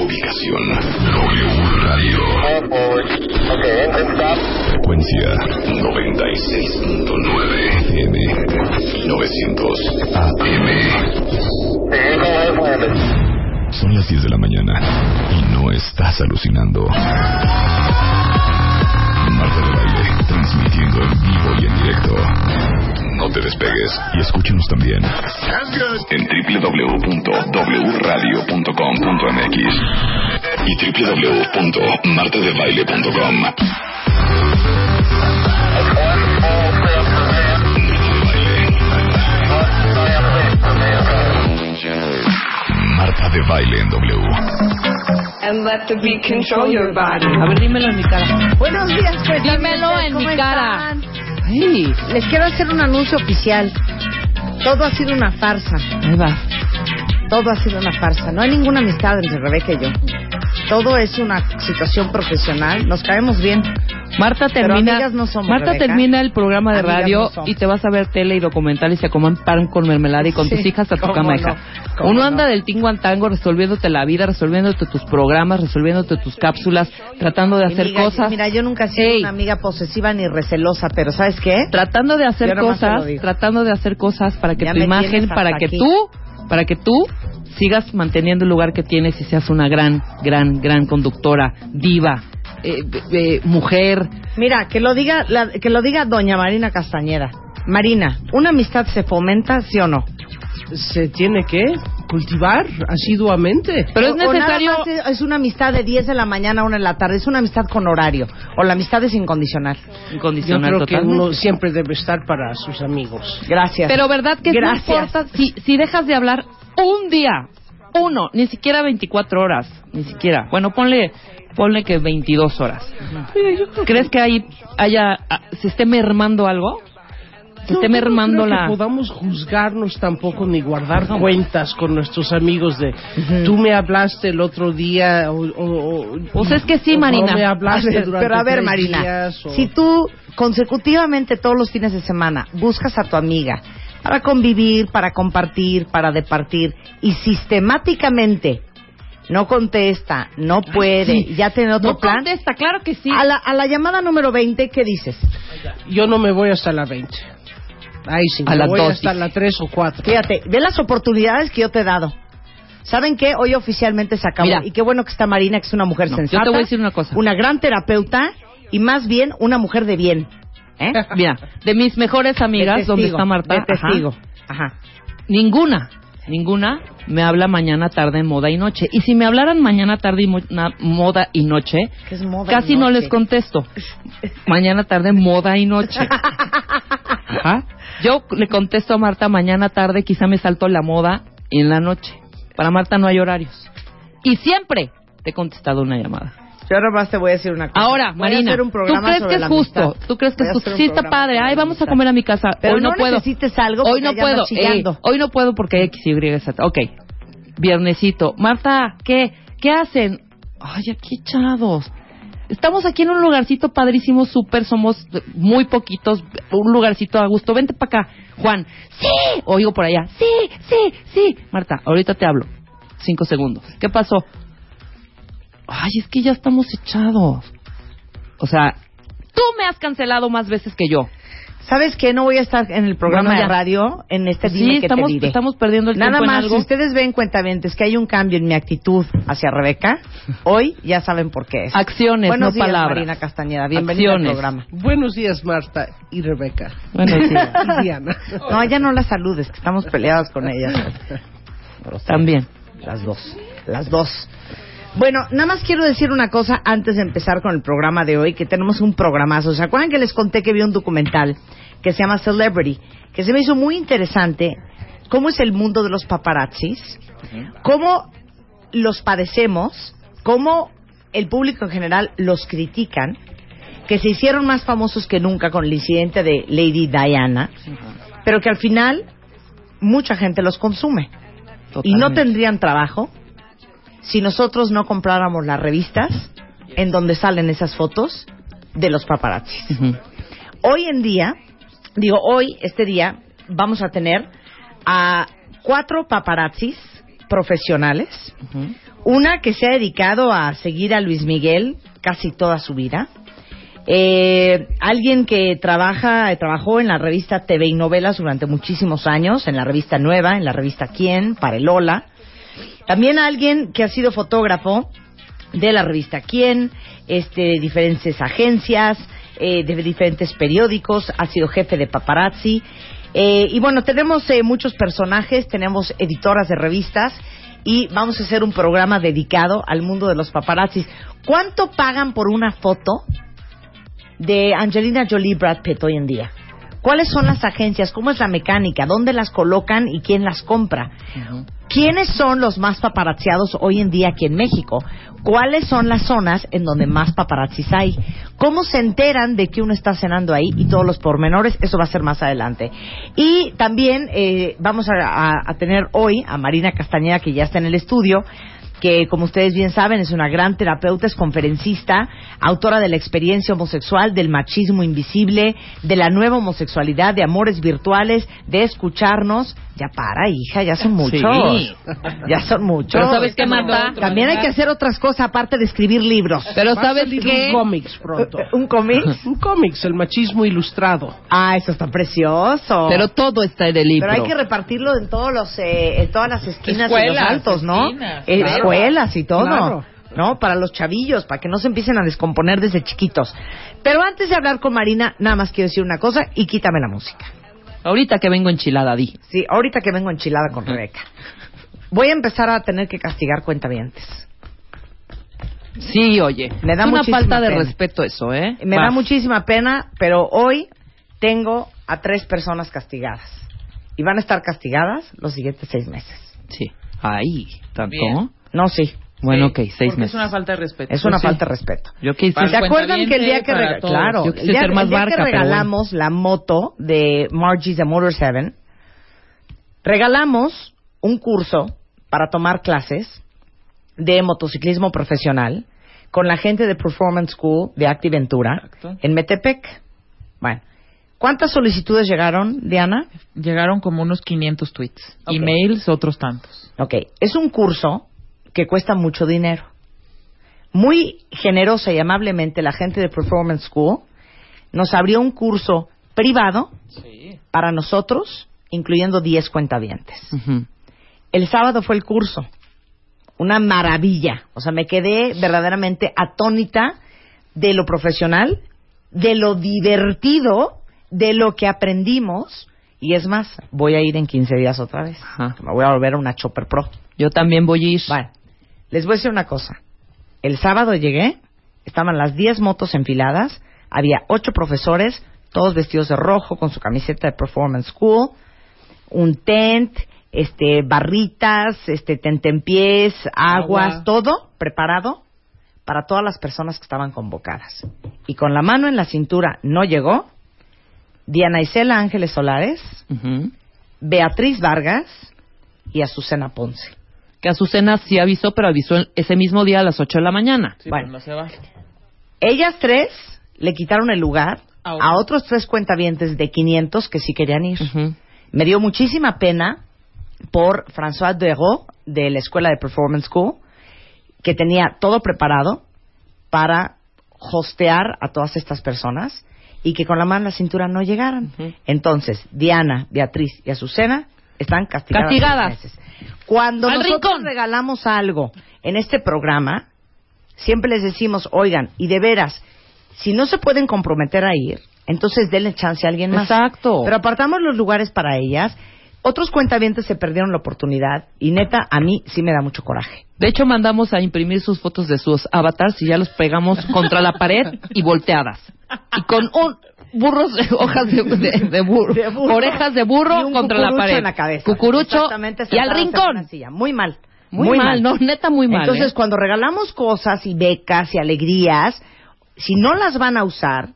Ubicación W Radio. Forward. Okay, engine stop. Frecuencia 96.9 FM 900 AM. Son las 10 de la mañana y no estás alucinando. Marta de Baile, transmitiendo en vivo y en directo. No te despegues y escúchanos también en www.wradio.com.mx y www.martadebaile.com. Marta de Baile en W. and let the beat control your body. A ver, dímelo en mi cara. Buenos días, pues. Dímelo en ¿cómo mi cara. Ay, Les quiero hacer un anuncio oficial. Todo ha sido una farsa. ahí va. Todo ha sido una farsa. No hay ninguna amistad entre Rebeca y yo. Todo es una situación profesional. Nos caemos bien. Marta termina, amigas no somos, Marta Rebeca. termina el programa de Amigas radio no y te vas a ver tele y documental y se coman pan con mermelada y con Sí, tus hijas a tu cama no, Uno no. anda del tingo al tango resolviéndote la vida, resolviéndote tus programas, resolviéndote tus cápsulas, tratando de hacer amiga, cosas. Mira, yo nunca he sido Ey. una amiga posesiva ni recelosa, pero ¿sabes qué? tratando de hacer cosas, tratando de hacer cosas para que Ya tu imagen, para que aquí. tú, para que tú sigas manteniendo el lugar que tienes y seas una gran, gran, gran conductora, diva, eh, eh, mujer. Mira, que lo diga, la- que lo diga doña Marina Castañeda. Marina, ¿una amistad se fomenta, sí o no? se tiene que cultivar asiduamente. Pero es O- o nada necesario. más es, es una amistad de 10 de la mañana a 1 de la tarde, es una amistad con horario. O la amistad es incondicional. Yo Incondicional creo que uno siempre debe estar para sus amigos. Gracias. Pero verdad que Gracias. no importa si, si dejas de hablar un día, uno, ni siquiera 24 horas, ni siquiera. Bueno, ponle ponle que 22 horas. ¿Crees que ahí haya ah, se esté mermando algo? Se esté no mermando creo la que podamos juzgarnos tampoco ni guardar cuentas con nuestros amigos de tú me hablaste el otro día o, o- o- Pues es que sí, o Marina. no me hablaste durante pero a ver, Marina, días, si tú consecutivamente todos los fines de semana buscas a tu amiga para convivir, para compartir, para departir y sistemáticamente no contesta, no puede, sí. ya tiene otro no plan, contesta, claro que sí. a la, a la llamada número 20, ¿qué dices? yo no me voy hasta la 20. Ahí sí, A me las voy dos, hasta la 3 o 4. Fíjate, ve las oportunidades que yo te he dado. ¿Saben qué? Hoy oficialmente se acabó. Mira. y qué bueno que está Marina, que es una mujer No, sensata. yo te voy a decir una cosa. Una gran terapeuta y más bien una mujer de bien. ¿Eh? Mira, de mis mejores amigas, De donde testigo, está Marta, De testigo. Ajá. ninguna, ninguna me habla mañana, tarde, moda y noche. Y si me hablaran mañana, tarde, y mo- na- moda y noche, ¿Qué es moda y casi no les contesto. Mañana, tarde, moda y noche. Ajá. Yo le contesto a Marta mañana, tarde, quizá me salto la moda en la noche. Para Marta no hay horarios. Y siempre te he contestado una llamada. Yo nomás te voy a decir una cosa. Ahora, Voy a Marina, hacer un ¿tú crees sobre que es justo? amistad. ¿Tú crees que es justo? Sí, está padre. Ay, vamos a comer a mi casa. Pero Hoy no, no puedo. necesites algo Hoy no puedo. Ey, hoy no puedo porque hay X, Y, Z. Ok. Viernesito. Marta, ¿qué? ¿Qué hacen? Ay, aquí echados. Estamos aquí en un lugarcito padrísimo, súper, somos muy poquitos, un lugarcito a gusto. Vente para acá. Juan, sí. Oigo por allá, sí, sí, sí. Marta, ahorita te hablo. Cinco segundos. ¿Qué pasó? Ay, es que ya estamos echados. O sea, tú me has cancelado más veces que yo. ¿Sabes qué? No voy a estar en el programa Bueno, de radio en este Sí, dime que estamos, te diré. estamos perdiendo el Nada tiempo en más, algo. si ustedes ven cuentavientes que hay un cambio en mi actitud hacia Rebeca, hoy ya saben por qué es. Acciones, Buenos no días, palabras. Marina Castañeda. Bienvenida Acciones. al programa. Buenos días, Marta y Rebeca. Bueno, sí, Y Diana. No, ya no la saludes, que estamos peleadas con ella. también. Las dos, las dos. Bueno, nada más quiero decir una cosa antes de empezar con el programa de hoy, que tenemos un programazo. ¿Se acuerdan que les conté que vi un documental que se llama Celebrity? Que se me hizo muy interesante cómo es el mundo de los paparazzis, cómo los padecemos, cómo el público en general los critican, que se hicieron más famosos que nunca con el incidente de Lady Diana, pero que al final mucha gente los consume. Y no tendrían trabajo si nosotros no compráramos las revistas en donde salen esas fotos de los paparazzis. Hoy en día, digo hoy, este día, vamos a tener a cuatro paparazzis profesionales. Una que se ha dedicado a seguir a Luis Miguel casi toda su vida. Eh, alguien que trabaja, trabajó en la revista TV y Novelas durante muchísimos años, en la revista Nueva, en la revista Quién, para el Hola. También alguien que ha sido fotógrafo de la revista Quién, este, de diferentes agencias, eh, de diferentes periódicos, ha sido jefe de paparazzi. Eh, y bueno, tenemos eh, muchos personajes, tenemos editoras de revistas y vamos a hacer un programa dedicado al mundo de los paparazzis. ¿Cuánto pagan por una foto de Angelina Jolie Brad Pitt hoy en día? ¿Cuáles son las agencias? ¿Cómo es la mecánica? ¿Dónde las colocan y quién las compra? ¿Quiénes son los más paparazziados hoy en día aquí en México? ¿Cuáles son las zonas en donde más paparazzis hay? ¿Cómo se enteran de que uno está cenando ahí y todos los pormenores? Eso va a ser más adelante. Y también eh, vamos a, a- a tener hoy a Marina Castañeda, que ya está en el estudio, que como ustedes bien saben es una gran terapeuta, es conferencista, autora de la experiencia homosexual, del machismo invisible, de la nueva homosexualidad, de amores virtuales, de escucharnos. Ya para, hija, ya son muchos. Sí. Ya son muchos. Pero ¿sabes qué, Marta? También hay que hacer otras cosas aparte de escribir libros. Pero ¿sabes qué? un cómics pronto. ¿Un cómic? un cómics, el machismo ilustrado. Ah, eso está precioso. Pero todo está en el libro. Pero hay que repartirlo en todos los, eh, en todas las esquinas y los Escuelas, altos, ¿no? esquinas, Eh, claro. Escuelas y todo. Claro. ¿No? Para los chavillos, para que no se empiecen a descomponer desde chiquitos. Pero antes de hablar con Marina, nada más quiero decir una cosa y quítame la música. Ahorita que vengo enchilada, di. Sí, ahorita que vengo enchilada con Rebeca. Voy a empezar a tener que castigar cuentavientes. Sí, oye. Me da es una falta de pena. respeto eso, ¿eh? Me da muchísima pena, pero hoy tengo a tres personas castigadas. Y van a estar castigadas los siguientes seis meses. Sí. Ahí, ¿tanto? Bien. No, sí. Bueno, Sí, ok, seis porque meses. Es una falta de respeto. Es una Pues sí. falta de respeto. Yo ¿Se acuerdan que el día que, rega- claro, Yo el día, el día barca, que regalamos la moto de Margie's de Motor 7, regalamos un curso para tomar clases de motociclismo profesional con la gente de Performance School de Activentura Exacto. en Metepec. Bueno, ¿cuántas solicitudes llegaron, Diana? Llegaron como unos 500 tweets. Ok. Emails, otros tantos. Ok, es un curso que cuesta mucho dinero. Muy generosa y amablemente la gente de Performance School nos abrió un curso privado Sí. para nosotros, incluyendo 10 cuentavientes. El sábado fue el curso. Una maravilla. O sea, me quedé verdaderamente atónita de lo profesional, de lo divertido, de lo que aprendimos. Y es más, voy a ir en 15 días otra vez. Ajá. Me voy a volver a una Chopper Pro. Yo también voy a ir. Bueno, les voy a decir una cosa. El sábado llegué, estaban las 10 motos enfiladas, había 8 profesores, todos vestidos de rojo con su camiseta de Performance School, un tent, este, barritas, este, tentempiés, aguas, Agua. todo preparado para todas las personas que estaban convocadas. Y con la mano en la cintura no llegó Diana Isela Ángeles Solares. Beatriz Vargas y Azucena Ponce. Que Azucena sí avisó, pero avisó el- ese mismo día a las 8 de la mañana. Sí, Bueno. no se va. Ellas tres le quitaron el lugar A a, otros. tres cuentavientes de 500 que sí querían ir. Me dio muchísima pena por François Dero de la Escuela de Performance School, que tenía todo preparado para hostear a todas estas personas y que con la mano en la cintura no llegaran. Entonces, Diana, Beatriz y Azucena están castigadas. Castigadas. meses. Cuando Al nosotros rincón. regalamos algo en este programa, siempre les decimos, oigan, y de veras, si no se pueden comprometer a ir, entonces denle chance a alguien más. Exacto. Pero apartamos los lugares para ellas. Otros cuentavientes se perdieron la oportunidad y neta, a mí sí me da mucho coraje. De hecho, mandamos a imprimir sus fotos de sus avatars y ya los pegamos contra la pared y volteadas. Y con un burros, hojas de, de- de burro, De burro. orejas de burro Y un contra la cucurucho pared. en la cabeza. Cucurucho y al rincón. Muy mal. Muy, mal, no, neta muy mal. Entonces, ¿eh? cuando regalamos cosas y becas y alegrías, si no las van a usar,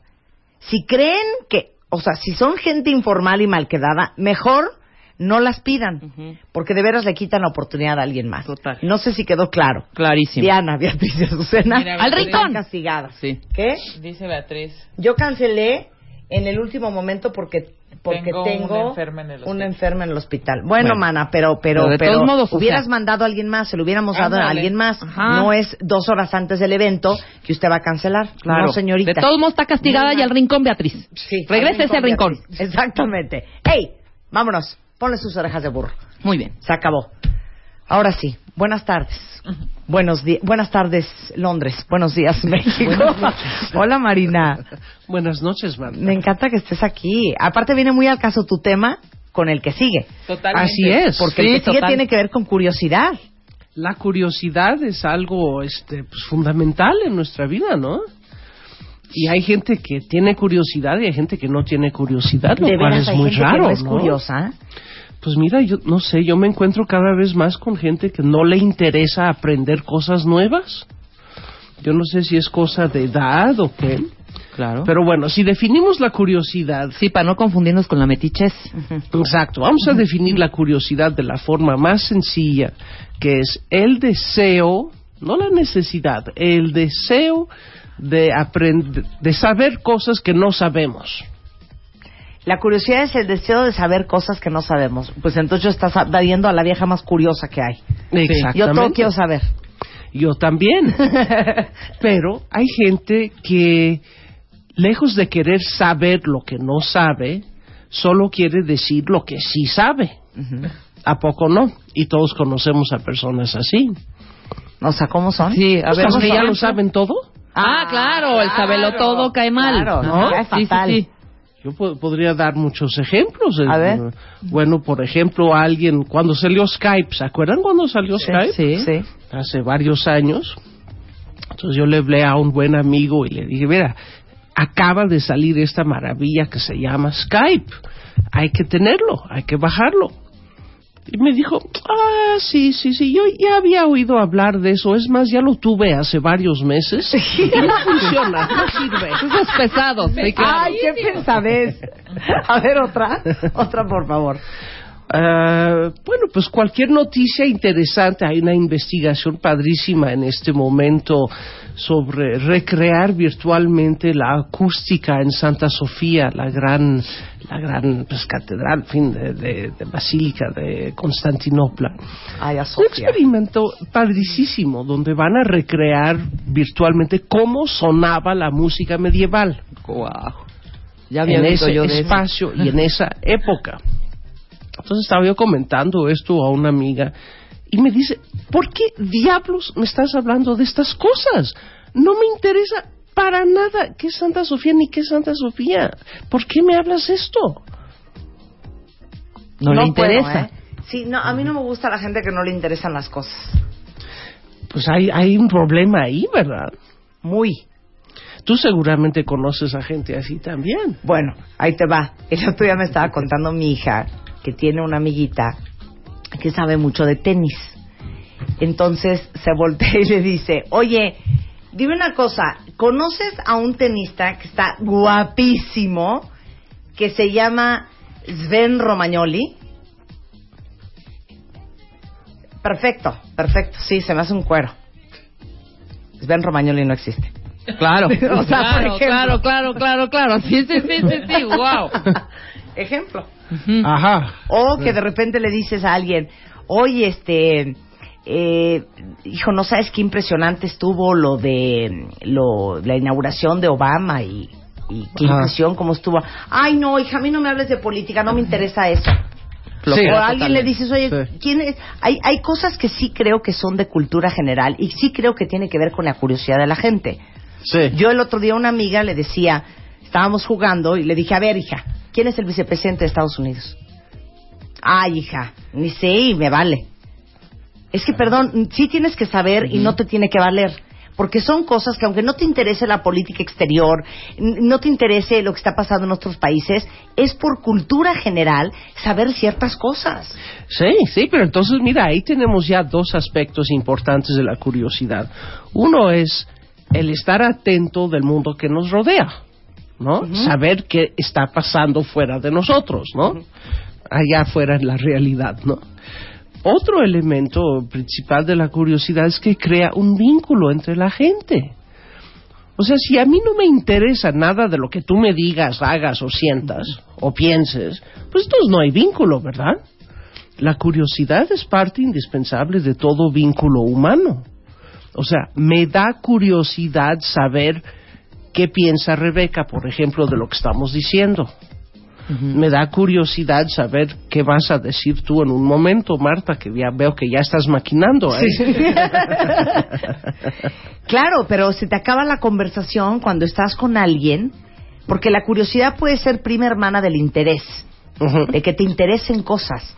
si creen que, o sea, si son gente informal y mal quedada, mejor no las pidan, porque de veras le quitan la oportunidad a alguien más. Total. No sé si quedó claro. Clarísimo. Diana, Beatriz y Azucena Mira, Al rincón. castigadas. Sí. ¿Qué? Dice Beatriz. Yo cancelé en el último momento porque porque Tengo tengo, una enferma en el hospital. una enferma en el hospital. Bueno, Bueno. mana, pero, pero, Pero de pero todos modos, o hubieras sea- mandado a alguien más, se lo hubiéramos dado a alguien más. Ajá. No es dos horas antes del evento que usted va a cancelar. Claro. No, señorita. De todos modos está castigada y al rincón, Beatriz. Sí, Regrese ese rincón. Beatriz. Exactamente. ¡Ey! Vámonos. Ponle sus orejas de burro. Muy bien. Se acabó. Ahora sí. Buenas tardes. Buenos días. Buenas tardes, Londres. Buenos días, México. Hola, Marina. Buenas noches, Marta. Me encanta que estés aquí. Aparte viene muy al caso tu tema con el que sigue. Totalmente. Así es. Porque Sí, el que sigue tiene que ver con curiosidad. La curiosidad es algo este, pues, fundamental en nuestra vida, ¿no? Y hay gente que tiene curiosidad y hay gente que no tiene curiosidad, lo de cual veras es hay muy gente raro, que no es ¿no? curiosa. Pues mira, yo no sé, yo me encuentro cada vez más con gente que no le interesa aprender cosas nuevas. Yo no sé si es cosa de edad o qué. Claro. Pero bueno, si definimos la curiosidad, sí, para no confundirnos con la metichez. exacto, vamos a definir la curiosidad de la forma más sencilla, que es el deseo, no la necesidad, el deseo de aprender, de saber cosas que no sabemos. La curiosidad es el deseo de saber cosas que no sabemos. Pues entonces estás viendo a la vieja más curiosa que hay. Exactamente. Yo todo quiero saber. Yo también. Pero hay gente que, lejos de querer saber lo que no sabe, solo quiere decir lo que sí sabe. ¿A poco no? Y todos conocemos a personas así. O sea, ¿cómo son? Sí, a Pues ver. un ya lo saben todo. Ah, claro, el sabelo todo cae mal. Claro, ¿no? cae Sí, sí, fatal. sí. Yo po- podría dar muchos ejemplos. A Eh, ver. Bueno, por ejemplo, alguien, cuando salió Skype, ¿se acuerdan cuando salió Skype? sí. Sí. hace varios años. Entonces yo le hablé a un buen amigo y le dije, mira, acaba de salir esta maravilla que se llama Skype. Hay que tenerlo, hay que bajarlo. Y me dijo, ah, sí, sí, sí, yo ya había oído hablar de eso. Es más, ya lo tuve hace varios meses. Y no funciona, no sirve. Esos pesados. sí, claro. Ay, qué pensadez. A ver, otra. Otra, por favor. Ah, bueno, pues cualquier noticia interesante, hay una investigación padrísima en este momento sobre recrear virtualmente la acústica en Santa Sofía, la gran, la gran pues, catedral, en fin, de, de- de basílica de Constantinopla. Ay, Un experimento padricísimo donde van a recrear virtualmente cómo sonaba la música medieval Guau. Ya había en ese yo de eso. espacio y en esa época. Entonces estaba yo comentando esto a una amiga y me dice, ¿por qué diablos me estás hablando de estas cosas? No me interesa para nada qué es Santa Sofía ni qué es Santa Sofía. ¿Por qué me hablas esto? No, le puedo, interesa. ¿eh? Sí, no, a mí no me gusta la gente que no le interesan las cosas. Pues hay, hay un problema ahí, ¿verdad? Muy. Tú seguramente conoces a gente así también. Bueno, ahí te va. El otro día me estaba contando mi hija que tiene una amiguita que sabe mucho de tenis. Entonces se voltea y le dice, oye, dime una cosa, ¿conoces a un tenista que está guapísimo que se llama Sven Romagnoli? Perfecto, perfecto, sí, se me hace un cuero. Sven Romagnoli no existe. Claro. O sea, por claro, claro, claro, claro, claro. Sí, sí, sí, sí, sí. Wow. Ejemplo. Ajá. O que de repente le dices a alguien, oye, este, eh, hijo, no sabes qué impresionante estuvo lo de lo, la inauguración de Obama y, y qué Ajá. impresión cómo estuvo. Ay, no, hija, a mí no me hables de política, no me interesa eso. Sí. o a alguien le dices, oye, Sí. ¿quién es? Hay, hay cosas que sí creo que son de cultura general y sí creo que tiene que ver con la curiosidad de la gente. Sí. Yo el otro día a una amiga le decía, estábamos jugando y le dije, a ver, hija, ¿quién es el vicepresidente de Estados Unidos? Ay, hija, ni sé y me vale. Es que, perdón, sí tienes que saber y no te tiene que valer. Porque son cosas que aunque no te interese la política exterior, no te interese lo que está pasando en otros países, es por cultura general saber ciertas cosas. Sí, sí, pero entonces mira, ahí tenemos ya dos aspectos importantes de la curiosidad. Uno es el estar atento del mundo que nos rodea, ¿no? Saber qué está pasando fuera de nosotros, ¿no? Allá fuera en la realidad, ¿no? Otro elemento principal de la curiosidad es que crea un vínculo entre la gente. O sea, si a mí no me interesa nada de lo que tú me digas, hagas o sientas o pienses, pues entonces no hay vínculo, ¿verdad? La curiosidad es parte indispensable de todo vínculo humano. O sea, me da curiosidad saber qué piensa Rebeca, por ejemplo, de lo que estamos diciendo. Me da curiosidad saber qué vas a decir tú en un momento, Marta, que ya veo que ya estás maquinando. ¿eh? Claro, pero se te acaba la conversación cuando estás con alguien, porque la curiosidad puede ser prima hermana del interés, de que te interesen cosas.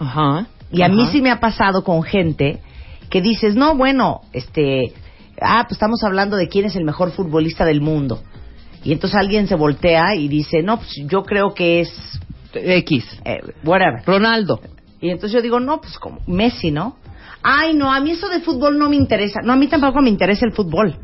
Y a mí sí me ha pasado con gente que dices, no, bueno, este, ah, pues estamos hablando de quién es el mejor futbolista del mundo. Y entonces alguien se voltea y dice, no, pues yo creo que es, X. eh, whatever. Ronaldo. Y entonces yo digo, no, pues como Messi, ¿no? Ay, no, a mí eso de fútbol no me interesa. No, a mí tampoco me interesa el fútbol.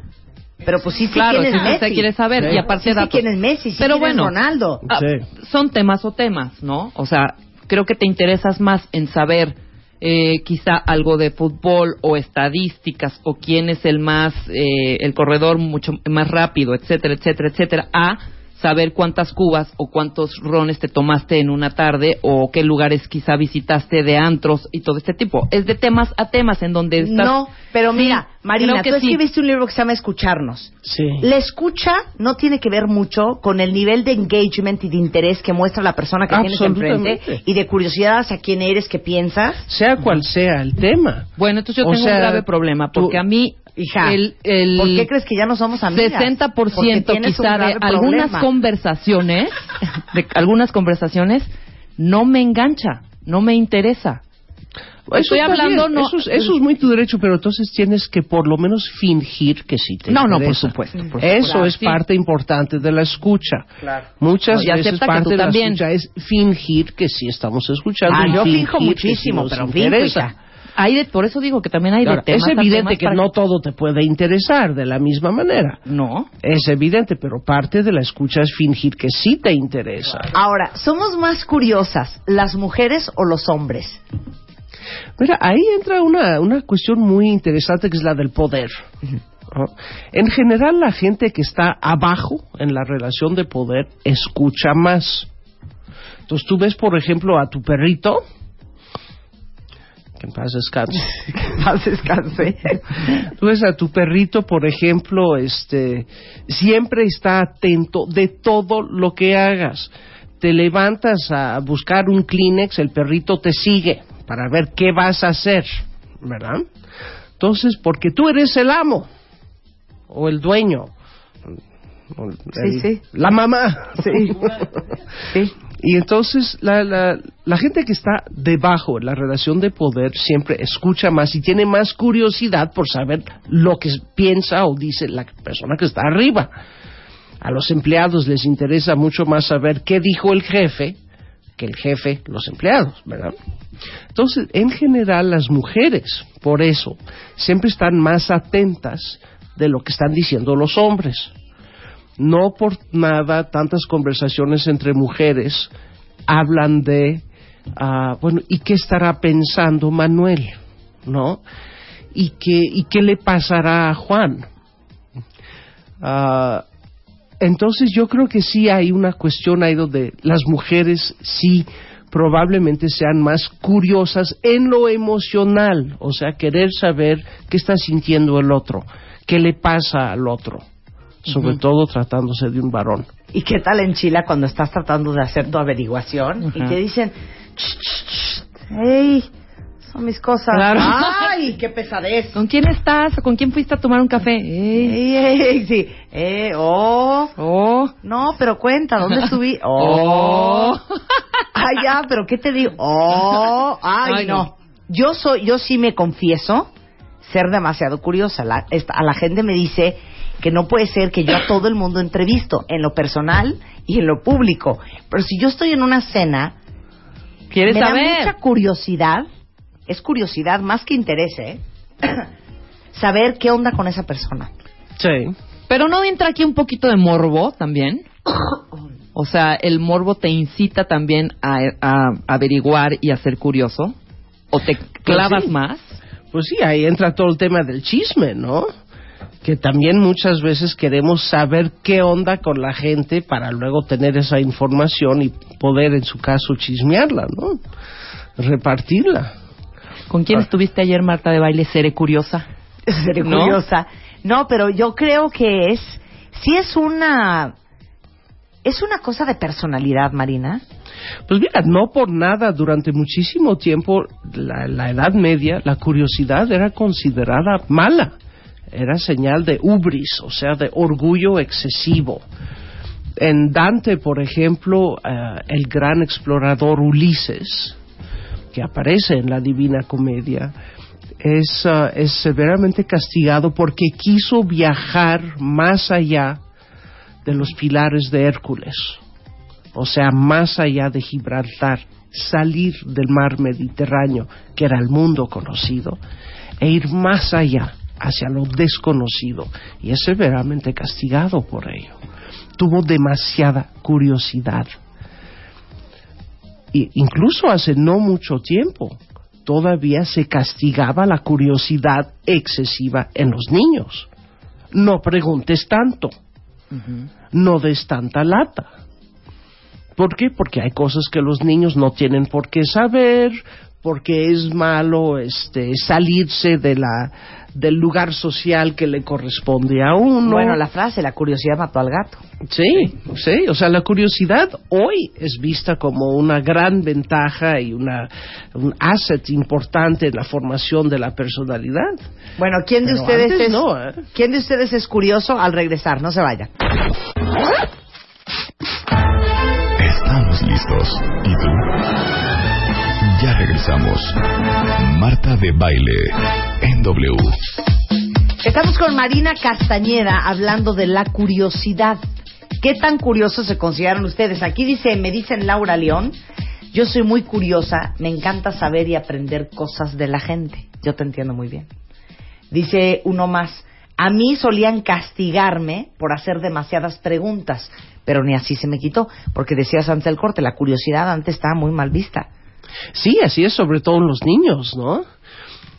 Pero pues sí, sí, Claro, quién si es usted Messi. quiere saber. Sí. Y aparte Sí, quién es Messi, sí, Pero quién es bueno, Ronaldo. ah, Sí. son temas o temas, ¿no? O sea, creo que te interesas más en saber eh, quizá algo de fútbol o estadísticas o quién es el más, eh, el corredor mucho más rápido, etcétera, etcétera, etcétera, a saber cuántas cubas o cuántos rones te tomaste en una tarde o qué lugares quizá visitaste de antros y todo este tipo. Es de temas a temas en donde estás... No, pero Sí, mira, Marina, creo que tú sí. escribiste un libro que se llama Escucharnos. Sí. La escucha no tiene que ver mucho con el nivel de engagement y de interés que muestra la persona que tienes enfrente y de curiosidad hacia quién eres, qué piensas. Sea cual sea el tema. Bueno, entonces yo O tengo sea, un grave problema, tú- porque a mí Hija, el, el ¿por qué crees que ya no somos amigas? Porque 60% tienes un quizá de algunas problema. conversaciones, de algunas conversaciones, no me engancha, no me interesa. Estoy está hablando, no- Eso es, eso es muy tu derecho, pero entonces tienes que por lo menos fingir que sí te No, no, por interesa. supuesto, por Eso supuesto. es Sí. parte importante de la escucha. Muchas No, veces parte de la también. escucha es fingir que sí estamos escuchando. Ah, y yo finjo que sí muchísimo, nos pero finjo, interesa. hija. Hay de, por eso digo que también hay Ahora, de temas es evidente temas que para- no todo te puede interesar de la misma manera. No. Es evidente, pero parte de la escucha es fingir que sí te interesa. Ahora, ¿somos más curiosas las mujeres o los hombres? Mira, ahí entra una, una cuestión muy interesante que es la del poder. ¿no? En general, la gente que está abajo en la relación de poder escucha más. Entonces, tú ves, por ejemplo, a tu perrito, que en paz descanse. Más descanse. Tú ves a tu perrito, por ejemplo, este, siempre está atento de todo lo que hagas. Te levantas a buscar un Kleenex, el perrito te sigue para ver qué vas a hacer, ¿verdad? Entonces, porque tú eres el amo o el dueño. o el- Sí, sí. La mamá. Sí. Sí. Y entonces la, la, la gente que está debajo en la relación de poder siempre escucha más y tiene más curiosidad por saber lo que piensa o dice la persona que está arriba. A los empleados les interesa mucho más saber qué dijo el jefe que el jefe los empleados, ¿verdad? Entonces, en general, las mujeres, por eso, siempre están más atentas de lo que están diciendo los hombres no por nada tantas conversaciones entre mujeres hablan de, ah, bueno, ¿y qué estará pensando Manuel? ¿No? ¿Y qué, y qué le pasará a Juan? Ah, entonces yo creo que sí hay una cuestión ahí donde las mujeres sí probablemente sean más curiosas en lo emocional, o sea, querer saber qué está sintiendo el otro, qué le pasa al otro, sobre todo tratándose de un varón. ¿Y qué tal en Chile cuando estás tratando de hacer tu averiguación y te dicen, "Ch, ch, ch, hey, son mis cosas. Claro. ¡Ay, qué pesadez! ¿Con quién estás? ¿Con quién fuiste a tomar un café? Ey. Ey, ey, sí. Eh, oh. Oh. No, pero cuenta, ¿dónde estuviste? Oh. Ay, ya, pero ¿qué te digo? Oh. Ay, Ay, no. no. Yo soy, yo sí me confieso ser demasiado curiosa. La- esta- a la gente me dice que no puede ser que yo a todo el mundo entrevisto, en lo personal y en lo público. Pero si yo estoy en una cena, ¿Quieres me saber? da mucha curiosidad, es curiosidad más que interés, ¿eh? saber qué onda con esa persona. Sí. Pero no entra aquí un poquito de morbo también. O sea, el morbo te incita también a, a averiguar y a ser curioso. O te clavas sí. más. Pues sí, ahí entra todo el tema del chisme, ¿no? Que también muchas veces queremos saber qué onda con la gente para luego tener esa información y poder, en su caso, chismearla, ¿no? Repartirla. ¿Con quién estuviste ayer, Marta de baile? Seré curiosa. Seré ¿No? curiosa. No, pero yo creo que es, sí es una, es una cosa de personalidad, Marina. Pues mira, no por nada, durante muchísimo tiempo, la, la Edad Media, la curiosidad era considerada mala. Era señal de ubris, o sea, de orgullo excesivo. En Dante, por ejemplo, eh, el gran explorador Ulises, que aparece en la Divina Comedia, es, ah, es severamente castigado porque quiso viajar más allá de los pilares de Hércules, o sea, más allá de Gibraltar, salir del mar Mediterráneo, que era el mundo conocido, e ir más allá, hacia lo desconocido, y es severamente castigado por ello. Tuvo demasiada curiosidad. Y incluso hace no mucho tiempo, todavía se castigaba la curiosidad excesiva en los niños. No preguntes tanto, no des tanta lata. ¿Por qué? Porque hay cosas que los niños no tienen por qué saber, porque es malo este salirse de la del lugar social que le corresponde a uno. Bueno, la frase, la curiosidad mató al gato. Sí, sí, o sea, la curiosidad hoy es vista como una gran ventaja y una, un asset importante en la formación de la personalidad. Bueno, ¿quién de Pero ustedes es, no, ¿eh? quién de ustedes es curioso al regresar? No se vayan. Estamos listos. ¿Y tú? Ya regresamos. Marta de Baile en W. Estamos con Marina Castañeda hablando de la curiosidad. ¿Qué tan curiosos se consideran ustedes? Aquí dice, me dicen Laura León, yo soy muy curiosa, me encanta saber y aprender cosas de la gente. Yo te entiendo muy bien. Dice uno más, a mí solían castigarme por hacer demasiadas preguntas, pero ni así se me quitó, porque decías antes del corte, la curiosidad antes estaba muy mal vista. Sí, así es, sobre todo en los niños, ¿no?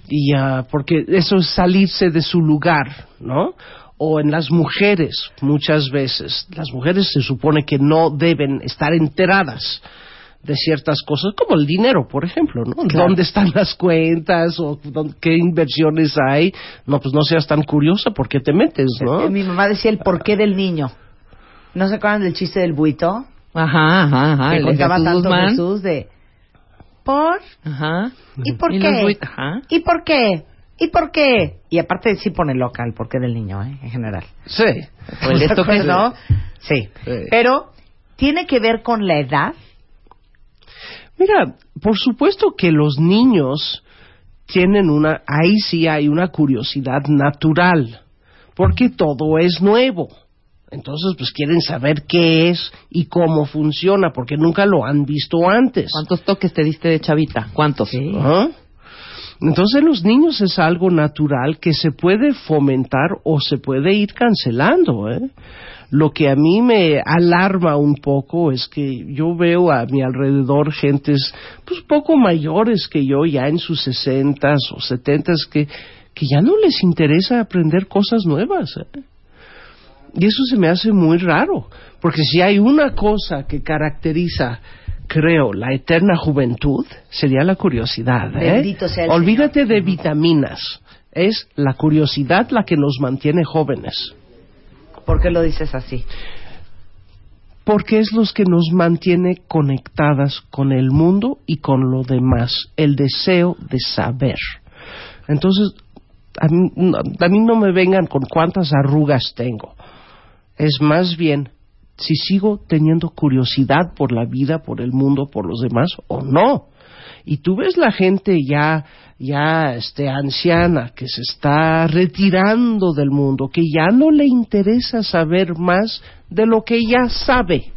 Y ah, porque eso es salirse de su lugar, ¿no? O en las mujeres, muchas veces. Las mujeres se supone que no deben estar enteradas de ciertas cosas, como el dinero, por ejemplo, ¿no? ¿Dónde están las cuentas o dónde- qué inversiones hay? No, pues no seas tan curiosa porque te metes, ¿no? Eh, Mi mamá decía el porqué del niño. ¿No se acuerdan del chiste del buito? Ajá, ajá, ajá. que contaba tanto Guzmán. Jesús de ¿por? Ajá. ¿Y por Y qué? los buit- ajá. ¿Y por qué? ¿Y por qué? Y aparte sí pone loca el porqué del niño, ¿eh? en general. Sí. Pues ¿De esto que es- acuerdo? Sí. Sí. Pero tiene que ver con la edad. Mira, por supuesto que los niños tienen una, ahí sí hay una curiosidad natural, porque todo es nuevo. Entonces, pues quieren saber qué es y cómo funciona, porque nunca lo han visto antes. ¿Cuántos toques te diste de chavita? ¿Cuántos? Entonces, los niños es algo natural que se puede fomentar o se puede ir cancelando. ¿eh? Lo que a mí me alarma un poco es que yo veo a mi alrededor gentes pues poco mayores que yo, ya en sus sesentas o setentas, que, que ya no les interesa aprender cosas nuevas. ¿eh? Y eso se me hace muy raro, porque si hay una cosa que caracteriza, creo, la eterna juventud, sería la curiosidad. ¿eh? Bendito sea el Olvídate de vitaminas, es la curiosidad la que nos mantiene jóvenes, ¿Por qué lo dices así? porque es los que nos mantiene conectadas con el mundo y con lo demás, el deseo de saber. Entonces, a mí, a mí no me vengan con cuántas arrugas tengo. Es más bien si sigo teniendo curiosidad por la vida, por el mundo, por los demás o no. Y tú ves la gente ya, ya este, anciana que se está retirando del mundo, que ya no le interesa saber más de lo que ya sabe,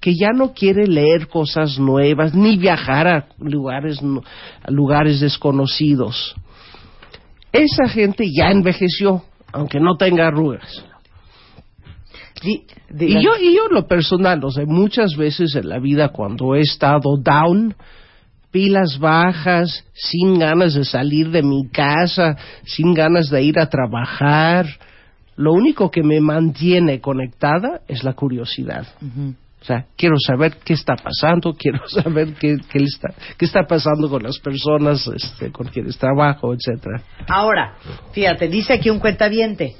que ya no quiere leer cosas nuevas ni viajar a lugares, a lugares desconocidos. Esa gente ya envejeció, aunque no tenga arrugas. Y yo, y yo en lo personal, o sea, muchas veces en la vida cuando he estado down, pilas bajas, sin ganas de salir de mi casa, sin ganas de ir a trabajar. Lo único que me mantiene conectada es la curiosidad. O sea, quiero saber qué está pasando, quiero saber qué, qué, le está, qué está pasando con las personas este, con quienes trabajo, etcétera. Ahora, fíjate, dice aquí un cuentaviente.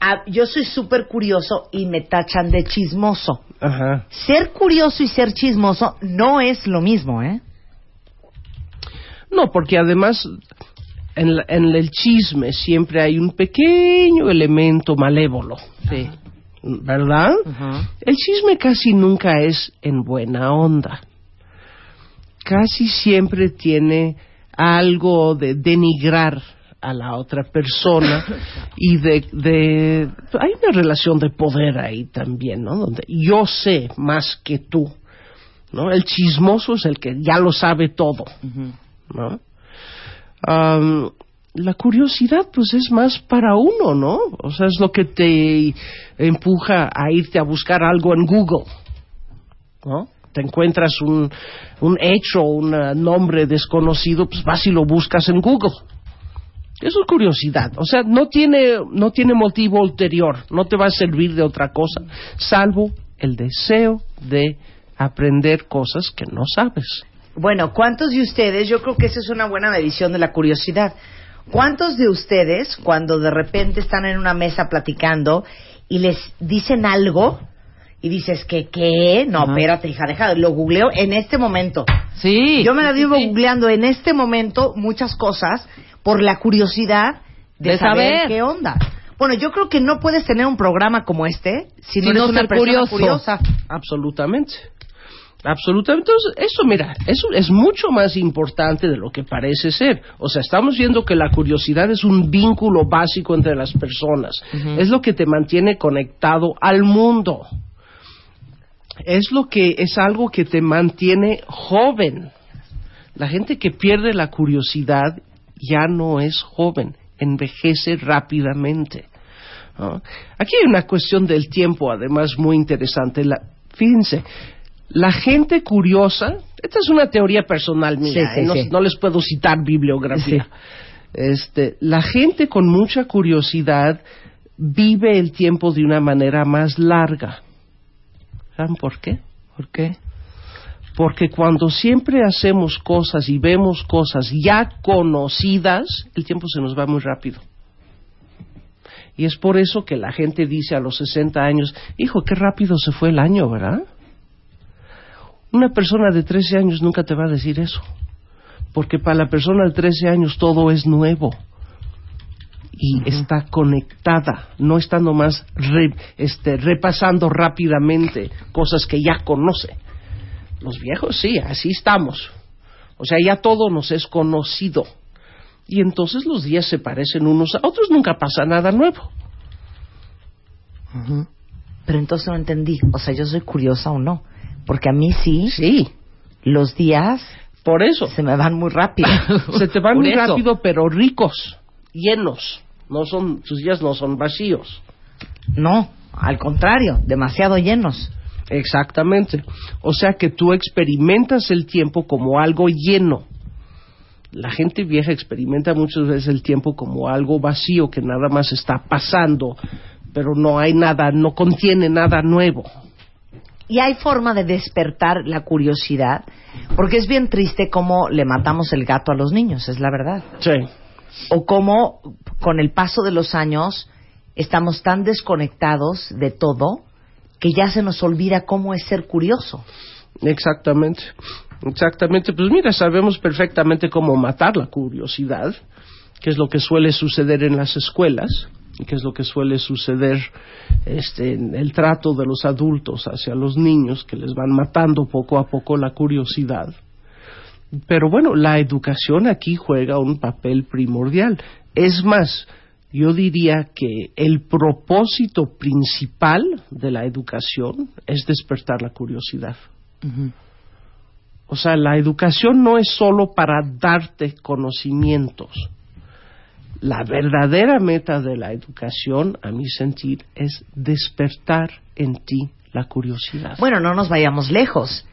Ah, yo soy súper curioso y me tachan de chismoso. Ajá. Ser curioso y ser chismoso no es lo mismo, ¿eh? No, porque además en, la- en el chisme siempre hay un pequeño elemento malévolo, Sí. ¿verdad? El chisme casi nunca es en buena onda. Casi siempre tiene algo de denigrar a la otra persona y de. Hay una relación de poder ahí también, ¿no? Donde yo sé más que tú, ¿no? El chismoso es el que ya lo sabe todo, ¿no? La curiosidad pues es más para uno, ¿no? O sea, es lo que te empuja a irte a buscar algo en Google, ¿no? Te encuentras un, un hecho, un nombre desconocido, pues vas y lo buscas en Google. Eso es curiosidad, o sea, no tiene, no tiene motivo ulterior, no te va a servir de otra cosa, salvo el deseo de aprender cosas que no sabes. Bueno, ¿cuántos de ustedes, yo creo que esa es una buena medición de la curiosidad, ¿cuántos de ustedes cuando de repente están en una mesa platicando y les dicen algo y dices que qué? No, Ajá. espérate, hija, deja, lo googleo en este momento. Sí. Yo me la sí, vivo sí. googleando en este momento muchas cosas por la curiosidad de, De saber, saber. qué onda. Bueno, yo creo que no puedes tener un programa como este si no Si eres no una ser persona curioso. curiosa. Absolutamente. Absolutamente. Entonces, eso, mira, eso es mucho más importante de lo que parece ser. O sea, estamos viendo que la curiosidad es un vínculo básico entre las personas. Es lo que te mantiene conectado al mundo. Es lo que es algo que te mantiene joven. La gente que pierde la curiosidad ya no es joven, envejece rápidamente. ¿no? Aquí hay una cuestión del tiempo, además, muy interesante. La- fíjense, la gente curiosa, esta es una teoría personal mía, Sí, sí, ¿eh? no, sí. no les puedo citar bibliografía. Este, la gente con mucha curiosidad vive el tiempo de una manera más larga. ¿Saben por qué? ¿Por qué? Porque cuando siempre hacemos cosas y vemos cosas ya conocidas, el tiempo se nos va muy rápido. Y es por eso que la gente dice a los 60 años, hijo, qué rápido se fue el año, ¿verdad? Una persona de 13 años nunca te va a decir eso. Porque para la persona de 13 años todo es nuevo. Y está conectada, no está nomás re- este, repasando rápidamente cosas que ya conoce. Los viejos sí, así estamos. O sea, ya todo nos es conocido. Y entonces los días se parecen unos a otros, nunca pasa nada nuevo. Pero entonces no entendí. O sea, yo soy curiosa o no. Porque a mí sí, Sí, los días por eso. se me van muy rápido. Se te van Por muy eso. rápido, pero ricos, llenos. No son, tus días no son vacíos. no, al contrario, demasiado llenos. Exactamente. O sea que tú experimentas el tiempo como algo lleno. La gente vieja experimenta muchas veces el tiempo como algo vacío que nada más está pasando, pero no hay nada, no contiene nada nuevo. Y hay forma de despertar la curiosidad, porque es bien triste cómo le matamos el gato a los niños, es la verdad. Sí. O cómo con el paso de los años estamos tan desconectados de todo que ya se nos olvida cómo es ser curioso. Exactamente, exactamente. Pues mira, sabemos perfectamente cómo matar la curiosidad, que es lo que suele suceder en las escuelas, y que es lo que suele suceder este, en el trato de los adultos hacia los niños, que les van matando poco a poco la curiosidad. Pero bueno, la educación aquí juega un papel primordial. Es más, yo diría que el propósito principal de la educación es despertar la curiosidad. O sea, la educación no es solo para darte conocimientos. La verdadera meta de la educación, a mi sentir, es despertar en ti la curiosidad. Bueno, no nos vayamos lejos.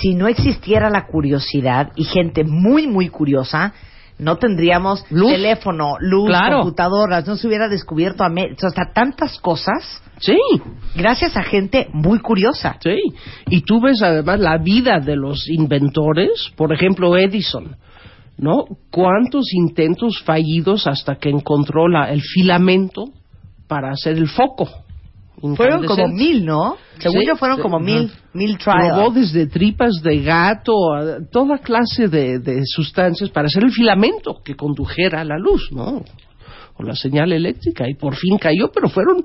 si no existiera la curiosidad y gente muy, muy curiosa, no tendríamos Luz. teléfono, luz, Claro. computadoras, no se hubiera descubierto a o sea, hasta tantas cosas Sí, gracias a gente muy curiosa. sí. Y tú ves además la vida de los inventores, por ejemplo Edison, ¿no? ¿Cuántos intentos fallidos hasta que encontró la, el filamento para hacer el foco? Fueron como mil, ¿no? Según Sí, yo fueron sí, como mil, mil Probó trials. desde tripas de gato a toda clase de, de sustancias para hacer el filamento que condujera a la luz, ¿no? O la señal eléctrica. Y por fin cayó, pero fueron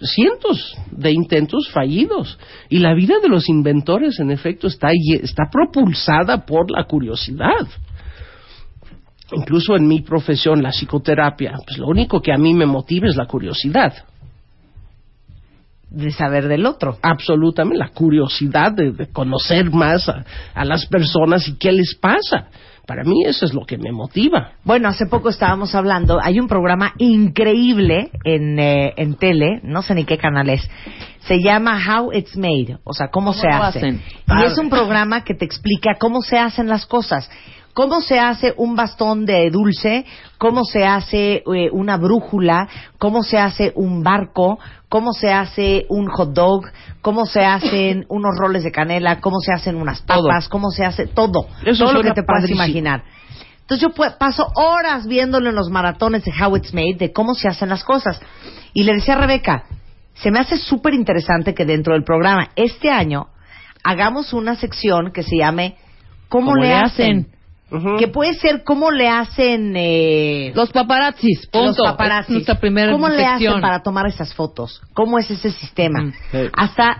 cientos de intentos fallidos. Y la vida de los inventores, en efecto, está, está propulsada por la curiosidad. Incluso en mi profesión, la psicoterapia, pues lo único que a mí me motiva es la curiosidad. De saber del otro. absolutamente la curiosidad de, de conocer más a, a las personas y qué les pasa. Para mí eso es lo que me motiva. Bueno, hace poco estábamos hablando, hay un programa increíble en, eh, en tele, no sé ni qué canal es, se llama How It's Made, o sea, cómo, ¿Cómo se hace. hacen? Y es un programa que te explica cómo se hacen las cosas. Cómo se hace un bastón de dulce, cómo se hace eh, una brújula, cómo se hace un barco, cómo se hace un hot dog, cómo se hacen unos roles de canela, cómo se hacen unas Todo. papas, cómo se hace todo. Eso todo lo que te puedas imaginar. Entonces yo paso horas viéndolo en los maratones de How It's Made, de cómo se hacen las cosas. Y le decía a Rebeca, se me hace súper interesante que dentro del programa, este año, hagamos una sección que se llame ¿Cómo, le, hacen? Que puede ser cómo le hacen eh, Los paparazzis, punto. los paparazzis. Es nuestra primera ¿Cómo le hacen para tomar esas fotos? ¿Cómo es ese sistema? Mm. Hasta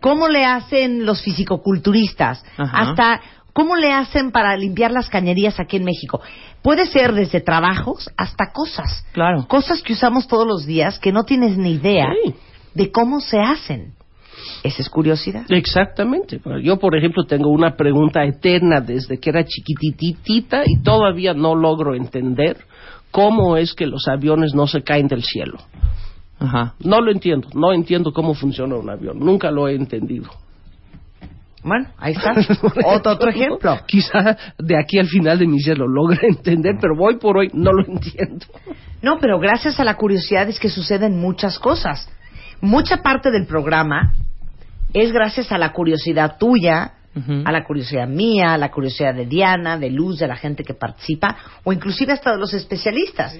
cómo le hacen los fisicoculturistas. Ajá. Hasta cómo le hacen para limpiar las cañerías aquí en México. Puede ser desde trabajos hasta cosas. Claro. Cosas que usamos todos los días que no tienes ni idea Sí. de cómo se hacen. Esa es curiosidad. Exactamente. Yo, por ejemplo, tengo una pregunta eterna desde que era chiquititita y todavía no logro entender cómo es que los aviones no se caen del cielo. Ajá. No lo entiendo. No entiendo cómo funciona un avión. Nunca lo he entendido. Bueno, ahí está. otro, otro ejemplo. Quizá de aquí al final de mi vida lo logre entender, pero hoy por hoy no lo entiendo. No, pero gracias a la curiosidad es que suceden muchas cosas. Mucha parte del programa es gracias a la curiosidad tuya, a la curiosidad mía, a la curiosidad de Diana, de Luz, de la gente que participa, o inclusive hasta de los especialistas.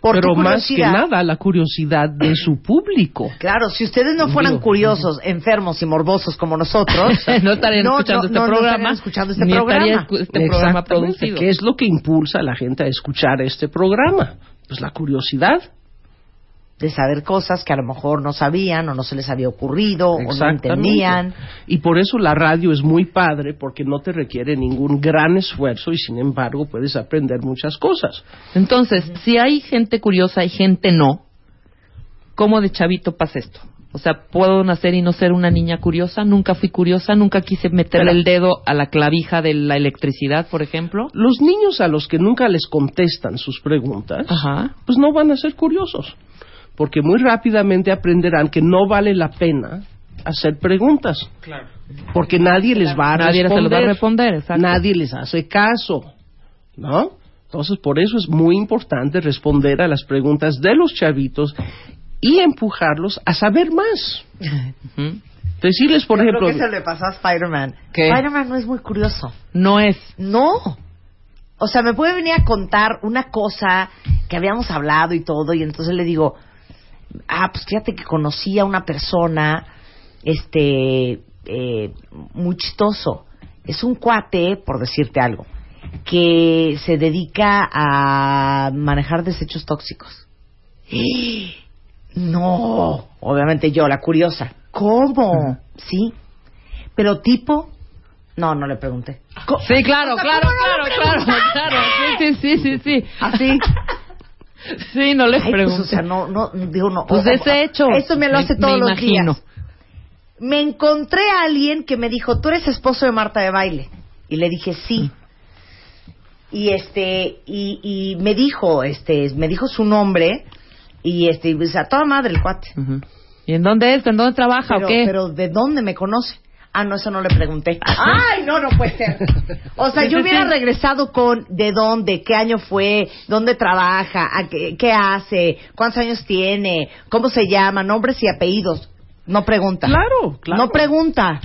Por tu pero más que nada la curiosidad de su público. Claro, si ustedes no fueran Digo, curiosos, enfermos y morbosos como nosotros, no estarían no, escuchando no, este no, no programa. escuchando este ni programa. este programa producido. ¿Qué es lo que impulsa a la gente a escuchar este programa? Pues la curiosidad. De saber cosas que a lo mejor no sabían o no se les había ocurrido o no entendían. Y por eso la radio es muy padre, porque no te requiere ningún gran esfuerzo y sin embargo puedes aprender muchas cosas. Entonces, si hay gente curiosa y gente no, ¿cómo de chavito pasa esto? O sea, ¿puedo nacer y no ser una niña curiosa? Nunca fui curiosa, nunca quise meterle Pero- el dedo a la clavija de la electricidad, por ejemplo. Los niños a los que nunca les contestan sus preguntas, Ajá. pues no van a ser curiosos, porque muy rápidamente aprenderán que no vale la pena hacer preguntas, porque nadie les va a Nadie responder, lo va a responder, exacto. nadie les hace caso, ¿no? Entonces, por eso es muy importante responder a las preguntas de los chavitos y empujarlos a saber más. Decirles, por Yo ejemplo, creo que se le pasó a Spider-Man. Spider-Man no es muy curioso. No es. No. O sea, me puede venir a contar una cosa que habíamos hablado y todo, y entonces le digo, ah, pues fíjate que conocí a una persona, este, eh, muy chistoso. Es un cuate, por decirte algo, que se dedica a manejar desechos tóxicos. No, obviamente yo, la curiosa. ¿Cómo? Sí. Pero tipo, no, no le pregunté. Sí, claro, claro, ¿cómo no claro, claro, claro. Sí, sí, sí, sí, sí. Así. Sí, no les Ay, pues, pregunto. o sea, no, no, digo, no. Pues o- ese hecho. Esto me lo hace Me- todos me los imagino. días. Me encontré a alguien que me dijo, tú eres esposo de Marta de Baile. Y le dije, sí. Y este, y, y me dijo, este, me dijo su nombre. Y este, pues, a toda madre el cuate. ¿Y en dónde es? ¿En dónde trabaja Pero, o qué? pero ¿de dónde me conoce? Ah, no, eso no le pregunté. Ay, no, no puede ser. O sea, yo hubiera regresado con de dónde, qué año fue, dónde trabaja, a qué, qué hace, cuántos años tiene, cómo se llama, nombres y apellidos. No pregunta. Claro, claro. No pregunta.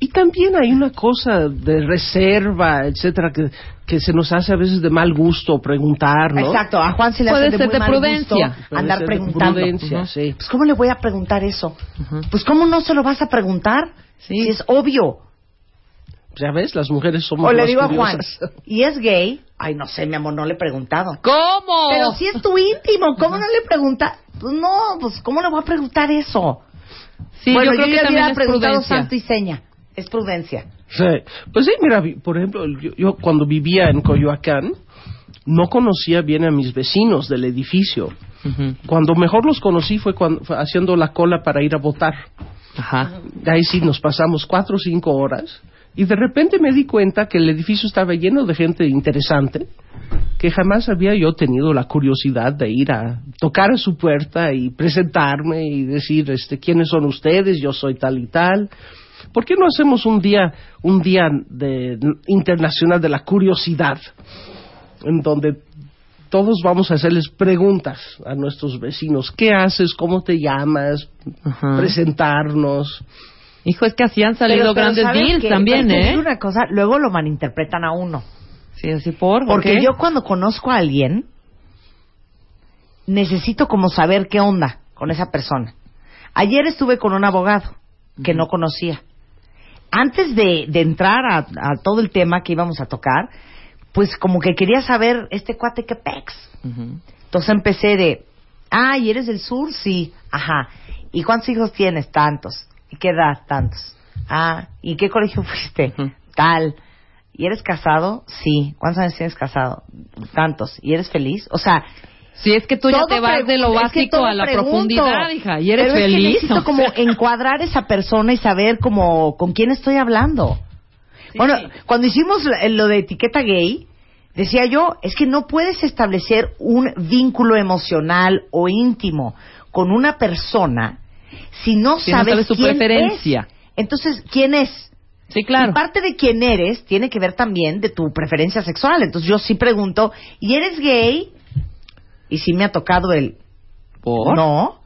Y también hay una cosa de reserva, etcétera, que, que se nos hace a veces de mal gusto preguntar, ¿no? Exacto, a Juan se le Puede hace de ser muy de mal prudencia. gusto Puede andar ser de preguntando. prudencia, Ujú. sí. Pues ¿cómo le voy a preguntar eso? Pues ¿cómo no se lo vas a preguntar? Sí. Si es obvio. Ya ves, las mujeres somos O le más digo a Juan. ¿y es gay? Ay, no sé, mi amor, no le he preguntado. ¿Cómo? Pero si es tu íntimo, ¿cómo no le pregunta? Pues no, pues ¿cómo le voy a preguntar eso? Sí, bueno, yo creo que ya también hubiera es preguntado prudencia. santo y seña. Es prudencia. Sí. Pues sí, mira, por ejemplo, yo, yo cuando vivía en Coyoacán, no conocía bien a mis vecinos del edificio. Cuando mejor los conocí fue, cuando, fue haciendo la cola para ir a votar. Ajá. De ahí sí nos pasamos cuatro o cinco horas y de repente me di cuenta que el edificio estaba lleno de gente interesante que jamás había yo tenido la curiosidad de ir a tocar a su puerta y presentarme y decir este quiénes son ustedes yo soy tal y tal ¿por qué no hacemos un día un día de, internacional de la curiosidad en donde todos vamos a hacerles preguntas a nuestros vecinos qué haces cómo te llamas Ajá. presentarnos Hijo, es que así han salido Pero- pero grandes ¿sabes deals qué? también, ¿eh? una cosa, luego lo malinterpretan a uno. Sí, así por. Porque yo cuando conozco a alguien, necesito como saber qué onda con esa persona. Ayer estuve con un abogado que no conocía. Antes de, de entrar a, a todo el tema que íbamos a tocar, pues como que quería saber este cuate que pex. Ujú. Entonces empecé de, ah, ¿y eres del sur? Sí, ajá. ¿Y cuántos hijos tienes? Tantos. ¿Y qué edad? Tantos. Ah, ¿y qué colegio fuiste? Tal. ¿Y eres casado? Sí. ¿Cuántos años tienes casado? Tantos. ¿Y eres feliz? O sea, Sí, es que tú ya todo te vas de lo básico a la pregunto. profundidad, hija. ¿Y eres Pero es que feliz? necesito O como sea, encuadrar esa persona y saber como con quién estoy hablando. Bueno, cuando hicimos lo- lo de etiqueta gay, decía yo, es que no puedes establecer un vínculo emocional o íntimo con una persona si no Si no sabes, sabes su quién preferencia. es. Entonces, ¿quién es? Sí, claro. Y parte de quién eres tiene que ver también de tu preferencia sexual. Entonces yo sí pregunto, ¿y eres gay? Y sí me ha tocado el... ¿Por? No.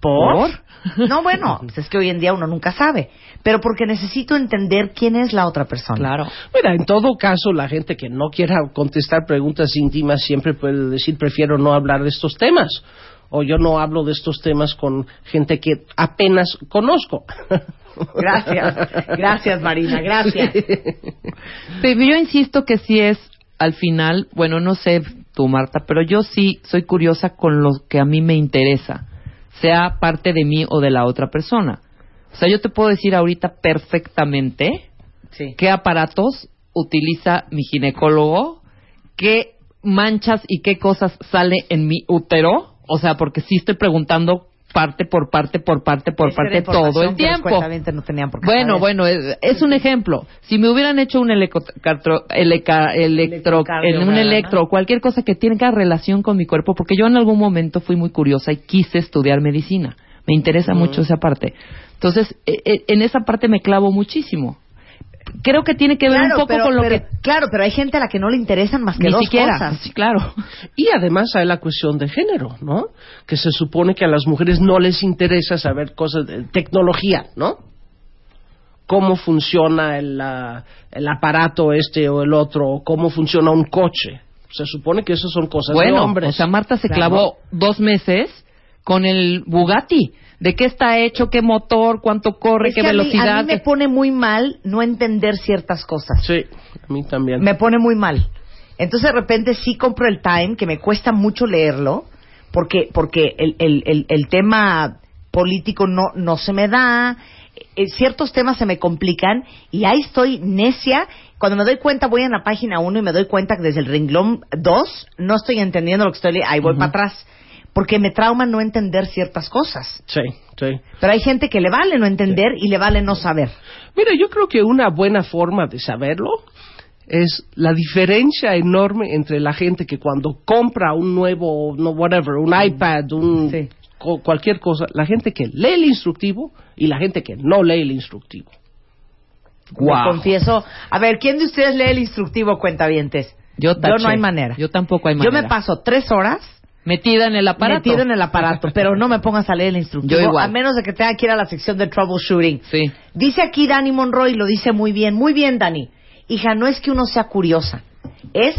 ¿Por? ¿Por? No, bueno, pues es que hoy en día uno nunca sabe. Pero porque necesito entender quién es la otra persona. Claro. Mira, en todo caso, la gente que no quiera contestar preguntas íntimas siempre puede decir prefiero no hablar de estos temas. O yo no hablo de estos temas con gente que apenas conozco. Gracias. Gracias, Marina. Gracias. Pero yo insisto que sí es, al final, bueno, no sé tú, Marta, pero yo sí soy curiosa con lo que a mí me interesa, sea parte de mí o de la otra persona. O sea, yo te puedo decir ahorita perfectamente Sí. qué aparatos utiliza mi ginecólogo, qué manchas y qué cosas sale en mi útero. O sea, porque sí estoy preguntando parte por parte, por parte, por parte todo el tiempo. cuentavientes no tenían por qué Bueno, saber. bueno, es, es un ejemplo. Si me hubieran hecho un eleca- electro, en un electro, cualquier cosa que tenga relación con mi cuerpo, porque yo en algún momento fui muy curiosa y quise estudiar medicina. Me interesa mucho esa parte. Entonces, eh, eh, en esa parte me clavo muchísimo. Creo que tiene que ver Claro, un poco pero- con lo pero- que Claro, pero hay gente a la que no le interesan más que ni dos siquiera. cosas. Sí, claro. Y además hay la cuestión de género, ¿no? Que se supone que a las mujeres no les interesa saber cosas de tecnología, ¿no? Cómo funciona el, el aparato este o el otro, o cómo funciona un coche. Se supone que esas son cosas de Bueno, hombres. o sea, Marta se Claro. clavó dos meses con el Bugatti. ¿De qué está hecho? ¿Qué motor? ¿Cuánto corre? Es ¿Qué que a mí- velocidad? A mí, me pone muy mal no entender ciertas cosas. Sí, a mí también. Me pone muy mal. Entonces de repente sí compro el Time, que me cuesta mucho leerlo, porque, porque el, el, el, el tema político no, no se me da, eh, ciertos temas se me complican y ahí estoy necia. Cuando me doy cuenta voy a la página 1 y me doy cuenta que desde el renglón 2 no estoy entendiendo lo que estoy leyendo, ahí voy para atrás, porque me trauma no entender ciertas cosas. Sí, sí. Pero hay gente que le vale no entender y le vale no saber. Mira, yo creo que una buena forma de saberlo es la diferencia enorme entre la gente que cuando compra un nuevo, no whatever, un iPad, un Sí. co- cualquier cosa, la gente que lee el instructivo y la gente que no lee el instructivo. Me Guau. confieso. A ver, ¿quién de ustedes lee el instructivo, cuentavientes? Yo taché. no hay manera. Yo tampoco hay Yo manera. me paso tres horas Metida en el aparato. metido en el aparato, pero no me pongas a leer el instructivo, Yo igual. a menos de que tenga que ir a la sección de troubleshooting. Sí. Dice aquí Dani Monroy, lo dice muy bien, muy bien Dani. Hija, no es que uno sea curiosa, es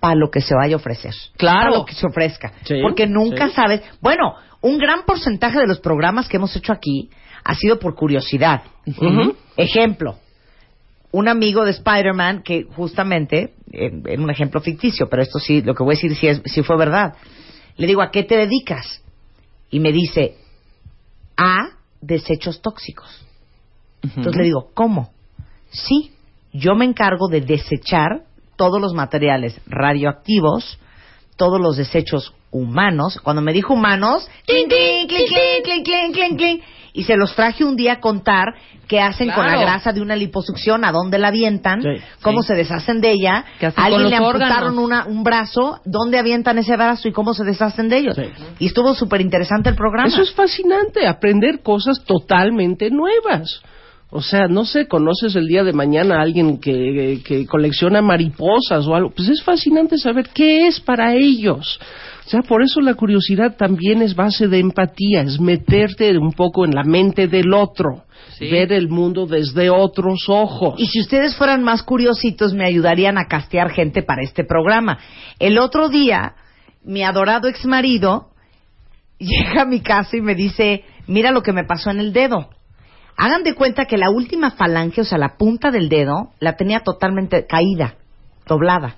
para lo que se vaya a ofrecer. Claro. Para lo que se ofrezca. Sí, Porque nunca sí. sabes. Bueno, un gran porcentaje de los programas que hemos hecho aquí ha sido por curiosidad. Ejemplo, un amigo de Spider-Man que justamente, en, en un ejemplo ficticio, pero esto sí, lo que voy a decir sí, es, sí fue verdad. Le digo, ¿a qué te dedicas? Y me dice, a desechos tóxicos. Entonces le digo, ¿cómo? Sí, yo me encargo de desechar todos los materiales radioactivos, todos los desechos humanos. Cuando me dijo humanos, y se los traje un día a contar qué hacen con la grasa de una liposucción, a dónde la avientan, Sí, cómo sí. se deshacen de ella, ¿Qué hacen a alguien le amputaron una- un brazo, dónde avientan ese brazo y cómo se deshacen de ellos. Sí. Y estuvo súper interesante el programa. Eso es fascinante, aprender cosas totalmente nuevas. O sea, no sé, conoces el día de mañana a alguien que, que colecciona mariposas o algo. Pues es fascinante saber qué es para ellos. O sea, por eso la curiosidad también es base de empatía, es meterte un poco en la mente del otro, Sí. ver el mundo desde otros ojos. Y si ustedes fueran más curiositos, me ayudarían a castear gente para este programa. El otro día, mi adorado ex marido llega a mi casa y me dice, mira lo que me pasó en el dedo. Hagan de cuenta que la última falange, o sea, la punta del dedo, la tenía totalmente caída, doblada.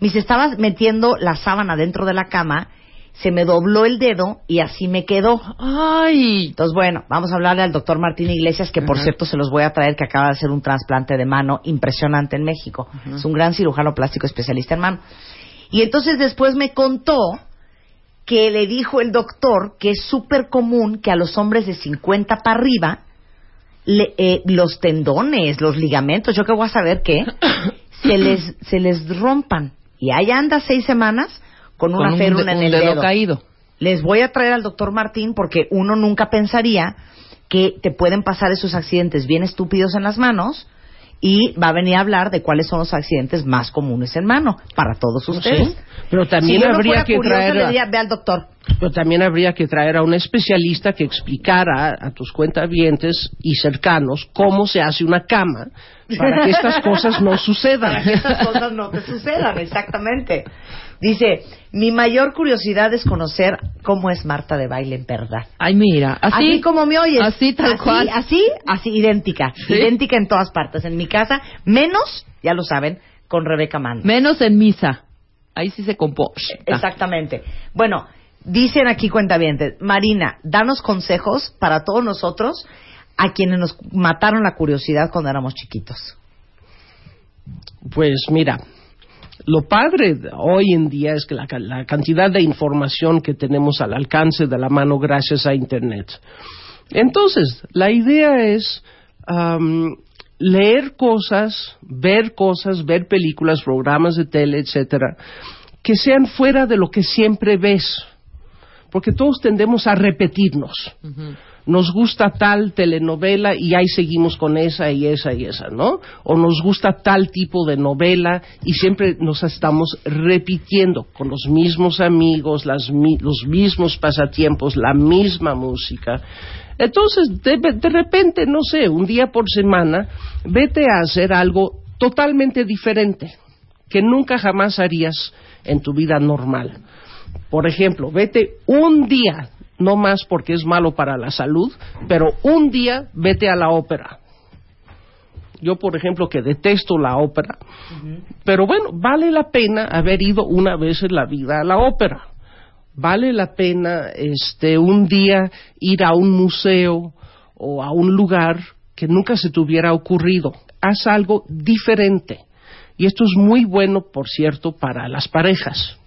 Me dice, estaba metiendo la sábana dentro de la cama, se me dobló el dedo y así me quedó. Ay. Entonces, bueno, vamos a hablarle al doctor Martín Iglesias, que por cierto se los voy a traer, que acaba de hacer un trasplante de mano impresionante en México. Es un gran cirujano plástico especialista en mano. Y entonces después me contó que le dijo el doctor que es súper común que a los hombres de 50 para arriba le- eh, los tendones, los ligamentos, yo que voy a saber qué, se les, se les rompan. Y ahí anda seis semanas con una Con férula en un el dedo dedo. caído. Les voy a traer al doctor Martín porque uno nunca pensaría que te pueden pasar esos accidentes bien estúpidos en las manos y va a venir a hablar de cuáles son los accidentes más comunes en mano para todos ustedes. Sí, Pero también si yo no habría fuera que traer le a- diría, ve al doctor. Pero también habría que traer a un especialista que explicara a tus cuentavientes y cercanos cómo se hace una cama para que estas cosas no sucedan. Para que estas cosas no te sucedan, exactamente. Dice, mi mayor curiosidad es conocer cómo es Marta de baile en verdad. Ay, mira. Así, Así, como me oyes. Así, tal Así, cual. Así, así, idéntica. Sí. Idéntica en todas partes. En mi casa, menos, ya lo saben, con Rebeca Mando. Menos en misa. Ahí sí se compó. Exactamente. Bueno, dicen aquí cuentavientes, Marina, danos consejos para todos nosotros a quienes nos mataron la curiosidad cuando éramos chiquitos. Pues mira, lo padre hoy en día es que la, la cantidad de información que tenemos al alcance de la mano gracias a Internet. Entonces, la idea es am, leer cosas, ver cosas, ver películas, programas de tele, etcétera, que sean fuera de lo que siempre ves. Porque todos tendemos a repetirnos nos gusta tal telenovela y ahí seguimos con esa y esa y esa, ¿no? O nos gusta tal tipo de novela y siempre nos estamos repitiendo con los mismos amigos, las los mismos pasatiempos, la misma música. Entonces, de repente, no sé, un día por semana, vete a hacer algo totalmente diferente que nunca jamás harías en tu vida normal. Por ejemplo, vete un día, no más porque es malo para la salud, pero un día vete a la ópera. Yo, por ejemplo, que detesto la ópera, pero bueno, vale la pena haber ido una vez en la vida a la ópera. Vale la pena este un día ir a un museo o a un lugar que nunca se te hubiera ocurrido. Haz algo diferente. Y esto es muy bueno, por cierto, para las parejas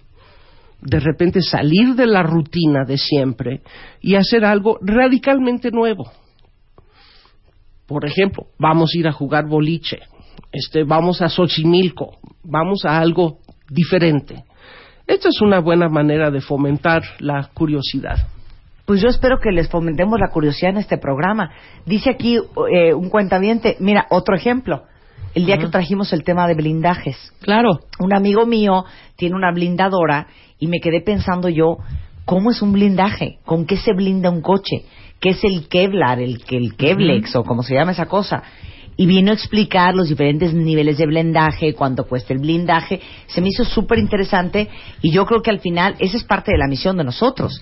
de repente salir de la rutina de siempre y hacer algo radicalmente nuevo. Por ejemplo, vamos a ir a jugar boliche, este, vamos a Xochimilco, vamos a algo diferente. Esta es una buena manera de fomentar la curiosidad. Pues yo espero que les fomentemos la curiosidad en este programa. Dice aquí eh, un cuentaviente, mira, otro ejemplo. El día que trajimos el tema de blindajes. Claro. Un amigo mío tiene una blindadora y me quedé pensando yo, ¿cómo es un blindaje? ¿Con qué se blinda un coche? ¿Qué es el Kevlar, el, el Kevlex o como se llama esa cosa? Y vino a explicar los diferentes niveles de blindaje, cuánto cuesta el blindaje. Se me hizo súper interesante y yo creo que al final esa es parte de la misión de nosotros.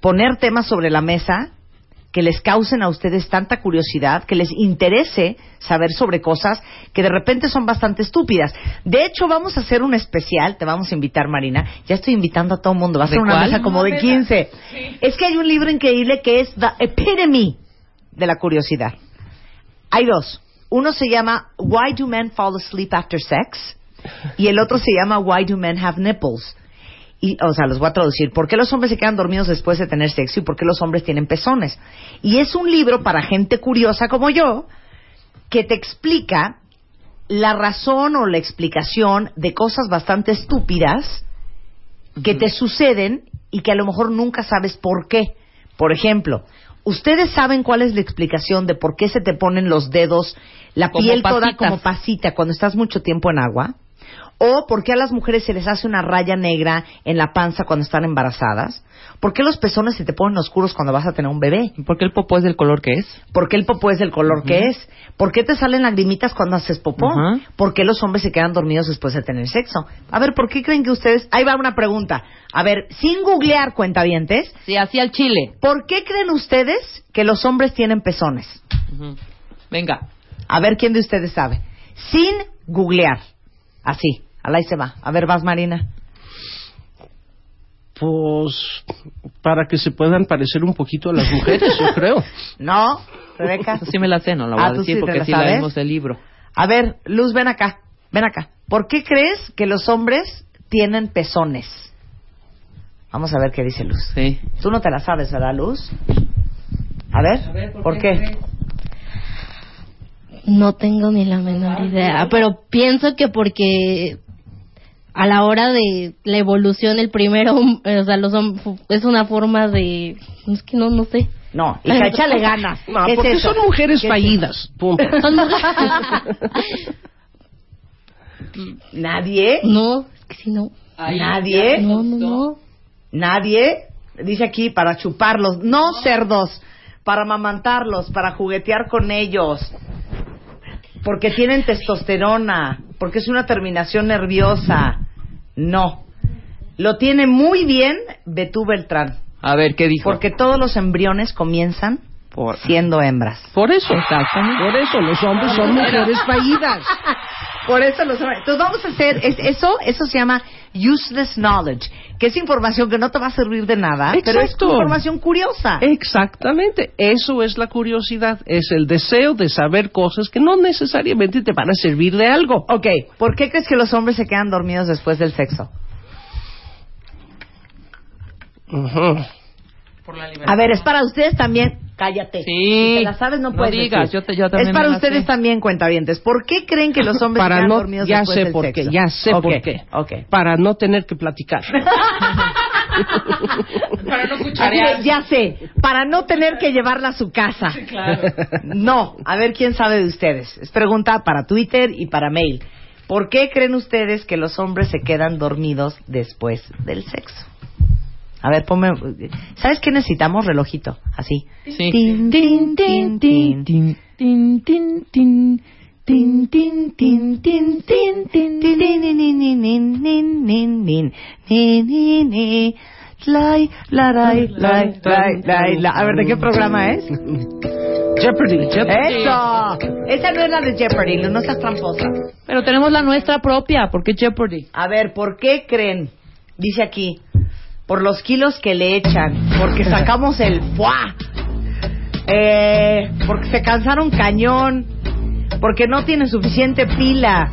Poner temas sobre la mesa que les causen a ustedes tanta curiosidad, que les interese saber sobre cosas que de repente son bastante estúpidas. De hecho, vamos a hacer un especial, te vamos a invitar, Marina. Ya estoy invitando a todo el mundo, va a ¿De ser una cuál? mesa como de 15. Es que hay un libro increíble que es The Epitome de la curiosidad. Hay dos. Uno se llama Why Do Men Fall Asleep After Sex? Y el otro se llama Why Do Men Have Nipples? Y, o sea, los voy a traducir. ¿Por qué los hombres se quedan dormidos después de tener sexo y por qué los hombres tienen pezones? Y es un libro para gente curiosa como yo que te explica la razón o la explicación de cosas bastante estúpidas que te suceden y que a lo mejor nunca sabes por qué. Por ejemplo, ¿ustedes saben cuál es la explicación de por qué se te ponen los dedos, la Como piel toda como pasita cuando estás mucho tiempo en agua? ¿O por qué a las mujeres se les hace una raya negra en la panza cuando están embarazadas? ¿Por qué los pezones se te ponen oscuros cuando vas a tener un bebé? ¿Por qué el popó es del color que es? ¿Por qué el popó es del color que es? ¿Por qué te salen lagrimitas cuando haces popó? Ajá. ¿Por qué los hombres se quedan dormidos después de tener sexo? A ver, ¿por qué creen que ustedes... Ahí va una pregunta. A ver, sin googlear cuentavientes, Sí, así al chile. ¿por qué creen ustedes que los hombres tienen pezones? Venga. A ver, ¿quién de ustedes sabe? Sin googlear. Así, al ahí se va. A ver, vas, Marina. Pues para que se puedan parecer un poquito a las mujeres, yo creo. No, Rebeca. Sí me la sé, no la voy Ah, a ¿tú decir sí porque la sí la del libro. A ver, Luz, ven acá. Ven acá. ¿Por qué crees que los hombres tienen pezones? Vamos a ver qué dice Luz. Sí. Tú no te la sabes, ¿verdad, Luz? A ver, ¿por, qué? No tengo ni la menor idea, pero pienso que porque a la hora de la evolución el primero, eh, o sea, los es una forma de es que no no sé. No, hija, échale ganas. No, ¿Qué es porque eso? son mujeres ¿Qué es fallidas. Son- ¿Nadie? no, es que si no. ¿Nadie? No, no, no. Nadie. Dice aquí para chuparlos. No cerdos. Para mamantarlos, para juguetear con ellos. Porque tienen testosterona. Porque es una terminación nerviosa. No. Lo tiene muy bien Betú Beltrán. A ver, ¿qué dijo? Porque todos los embriones comienzan Por- siendo hembras. Por eso. Por eso, los hombres son mujeres fallidas. Por eso los Entonces vamos a hacer es- eso, eso se llama useless knowledge, que es información que no te va a servir de nada, pero es información curiosa. Exactamente, eso es la curiosidad, es el deseo de saber cosas que no necesariamente te van a servir de algo. Ok, ¿por qué crees que los hombres se quedan dormidos después del sexo? Ujú. A ver, es para ustedes también. Cállate. Sí. Si te la sabes, no, No puedes digas, decir. yo te- yo también Es para me ustedes sé. también, cuentavientes. ¿Por qué creen que los hombres se Para quedan no, dormidos ya después sé del por sexo? qué, ya sé por qué. Ok. Para no tener que platicar. Para no de, ya sé, para no tener que llevarla a su casa. No, a ver quién sabe de ustedes. Es pregunta para Twitter y para mail. ¿Por qué creen ustedes que los hombres se quedan dormidos después del sexo? A ver, ponme. ¿Sabes qué necesitamos? Relojito, así. Sí. Tin, tin, tin, tin. tin, tin, tin, tin. Tin, tin, tin, tin, tin, tin, tin, tin. Lai, la, lai, lai, lai, lai, la. A ver, ¿de qué programa es? Jeopardy, Jeopardy. ¡Eso! Esa no es la de Jeopardy, no seas tramposa. Pero tenemos la nuestra propia, ¿por qué Jeopardy? A ver, ¿por qué creen? Dice aquí, por los kilos que le echan, porque sacamos el ¡fuá! Eh, porque se cansaron cañón, porque no tienen suficiente pila,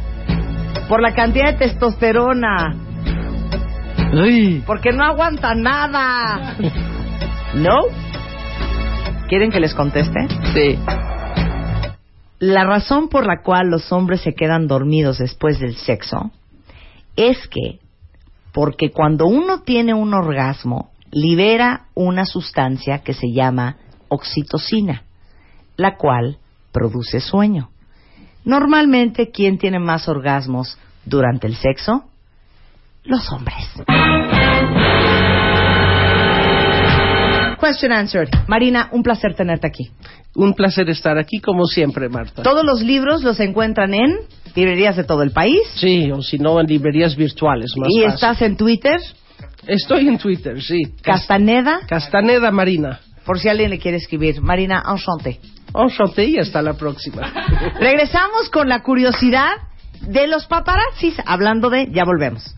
por la cantidad de testosterona, Ay. porque no aguanta nada. ¿No? ¿Quieren que les conteste? Sí. La razón por la cual los hombres se quedan dormidos después del sexo es que, porque cuando uno tiene un orgasmo, libera una sustancia que se llama oxitocina, la cual produce sueño. Normalmente, ¿quién tiene más orgasmos durante el sexo? Los hombres. Question answered. Marina, un placer tenerte aquí. Un placer estar aquí como siempre, Marta. Todos los libros los encuentran en librerías de todo el país. Sí, o si no, en librerías virtuales. Más y fácil. estás en Twitter, Estoy en Twitter, sí. Castaneda, Castaneda Marina. por si alguien le quiere escribir. Marina, enchanté. Enchanté y hasta la próxima. Regresamos con la curiosidad de los paparazzis. Hablando de, ya volvemos.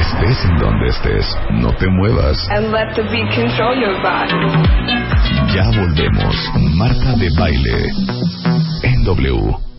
Estés en donde estés, no te muevas. And let the beat control your body. Ya volvemos. Marta de baile. En W.